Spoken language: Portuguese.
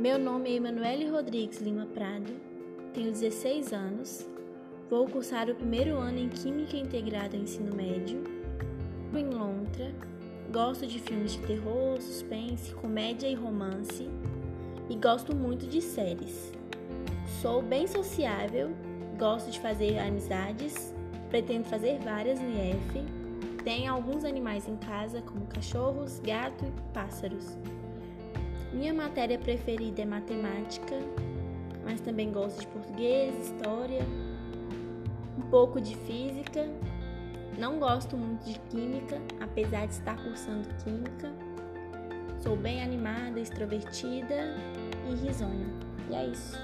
Meu nome é Emanuele Rodrigues Lima Prado, tenho 16 anos, vou cursar o primeiro ano em Química Integrada ao Ensino Médio. Em Lontra, gosto de filmes de terror, suspense, comédia e romance e gosto muito de séries. Sou bem sociável, gosto de fazer amizades, pretendo fazer várias no IF. Tenho alguns animais em casa, como cachorros, gato e pássaros. Minha matéria preferida é matemática, mas também gosto de português, história, um pouco de física. Não gosto muito de química, apesar de estar cursando química. Sou bem animada, extrovertida e risonha. E é isso.